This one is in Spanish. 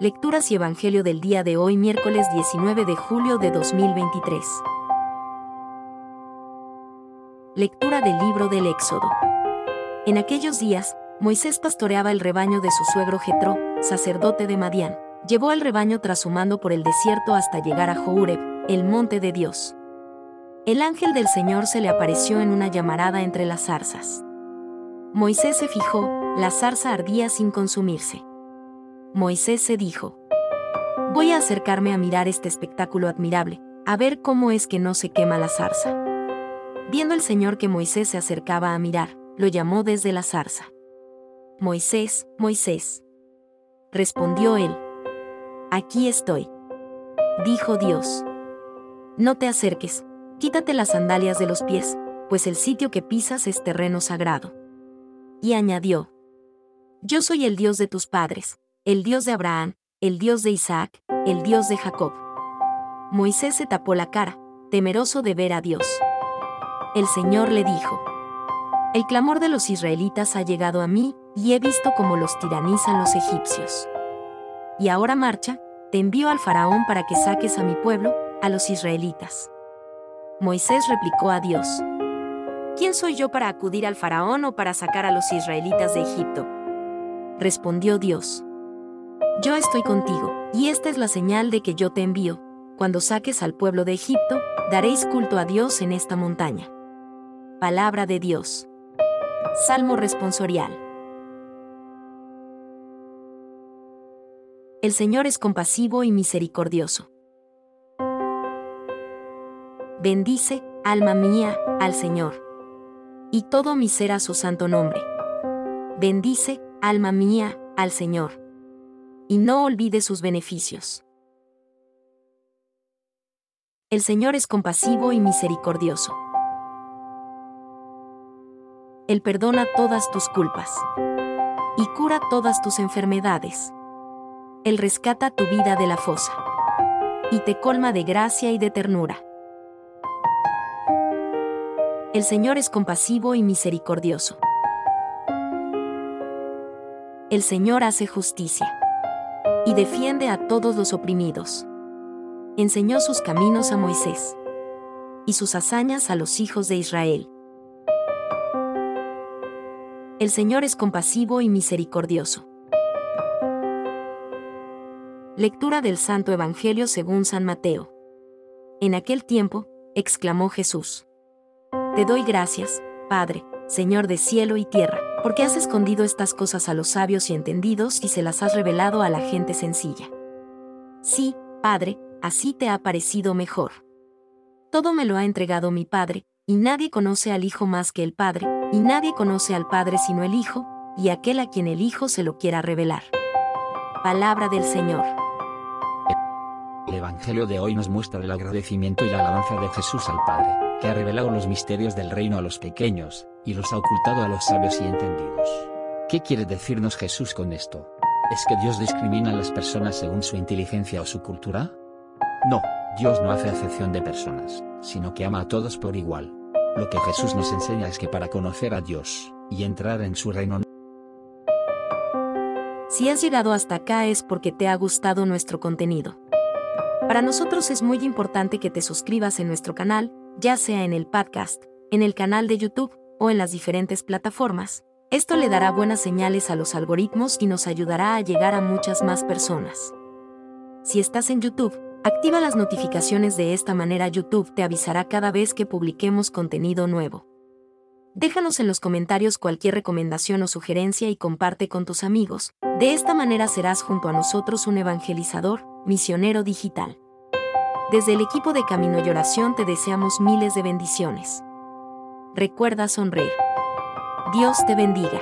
Lecturas y Evangelio del día de hoy miércoles 19 de julio de 2023. Lectura del libro del Éxodo. En aquellos días, Moisés pastoreaba el rebaño de su suegro Jetro, sacerdote de Madián. Llevó al rebaño trashumando por el desierto hasta llegar a Joureb, el monte de Dios. El ángel del Señor se le apareció en una llamarada entre las zarzas. Moisés se fijó, la zarza ardía sin consumirse. Moisés se dijo, Voy a acercarme a mirar este espectáculo admirable, a ver cómo es que no se quema la zarza. Viendo el Señor que Moisés se acercaba a mirar, lo llamó desde la zarza. Moisés, Moisés. Respondió él. Aquí estoy. Dijo Dios. No te acerques, quítate las sandalias de los pies, pues el sitio que pisas es terreno sagrado. Y añadió, Yo soy el Dios de tus padres, el Dios de Abraham, el Dios de Isaac, el Dios de Jacob. Moisés se tapó la cara, temeroso de ver a Dios. El Señor le dijo, El clamor de los israelitas ha llegado a mí, y he visto cómo los tiranizan los egipcios. Y ahora marcha, te envío al faraón para que saques a mi pueblo, a los israelitas. Moisés replicó a Dios, ¿Quién soy yo para acudir al faraón o para sacar a los israelitas de Egipto? Respondió Dios, yo estoy contigo, y esta es la señal de que yo te envío. Cuando saques al pueblo de Egipto, daréis culto a Dios en esta montaña. Palabra de Dios. Salmo responsorial. El Señor es compasivo y misericordioso. Bendice, alma mía, al Señor. Y todo mi ser a su santo nombre. Bendice, alma mía, al Señor y no olvide sus beneficios. El Señor es compasivo y misericordioso. Él perdona todas tus culpas y cura todas tus enfermedades. Él rescata tu vida de la fosa y te colma de gracia y de ternura. El Señor es compasivo y misericordioso. El Señor hace justicia y defiende a todos los oprimidos. Enseñó sus caminos a Moisés y sus hazañas a los hijos de Israel. El Señor es compasivo y misericordioso. Lectura del Santo Evangelio según San Mateo. En aquel tiempo, exclamó Jesús. Te doy gracias, Padre, Señor de cielo y tierra porque has escondido estas cosas a los sabios y entendidos y se las has revelado a la gente sencilla. Sí, Padre, así te ha parecido mejor. Todo me lo ha entregado mi Padre, y nadie conoce al Hijo más que el Padre, y nadie conoce al Padre sino el Hijo, y aquel a quien el Hijo se lo quiera revelar. Palabra del Señor. El Evangelio de hoy nos muestra el agradecimiento y la alabanza de Jesús al Padre, que ha revelado los misterios del reino a los pequeños, y los ha ocultado a los sabios y entendidos. ¿Qué quiere decirnos Jesús con esto? ¿Es que Dios discrimina a las personas según su inteligencia o su cultura? No, Dios no hace acepción de personas, sino que ama a todos por igual. Lo que Jesús nos enseña es que para conocer a Dios, y entrar en su reino, si has llegado hasta acá es porque te ha gustado nuestro contenido. Para nosotros es muy importante que te suscribas en nuestro canal, ya sea en el podcast, en el canal de YouTube o en las diferentes plataformas. Esto le dará buenas señales a los algoritmos y nos ayudará a llegar a muchas más personas. Si estás en YouTube, activa las notificaciones de esta manera YouTube te avisará cada vez que publiquemos contenido nuevo. Déjanos en los comentarios cualquier recomendación o sugerencia y comparte con tus amigos. De esta manera serás junto a nosotros un evangelizador, misionero digital. Desde el equipo de Camino y Oración te deseamos miles de bendiciones. Recuerda sonreír. Dios te bendiga.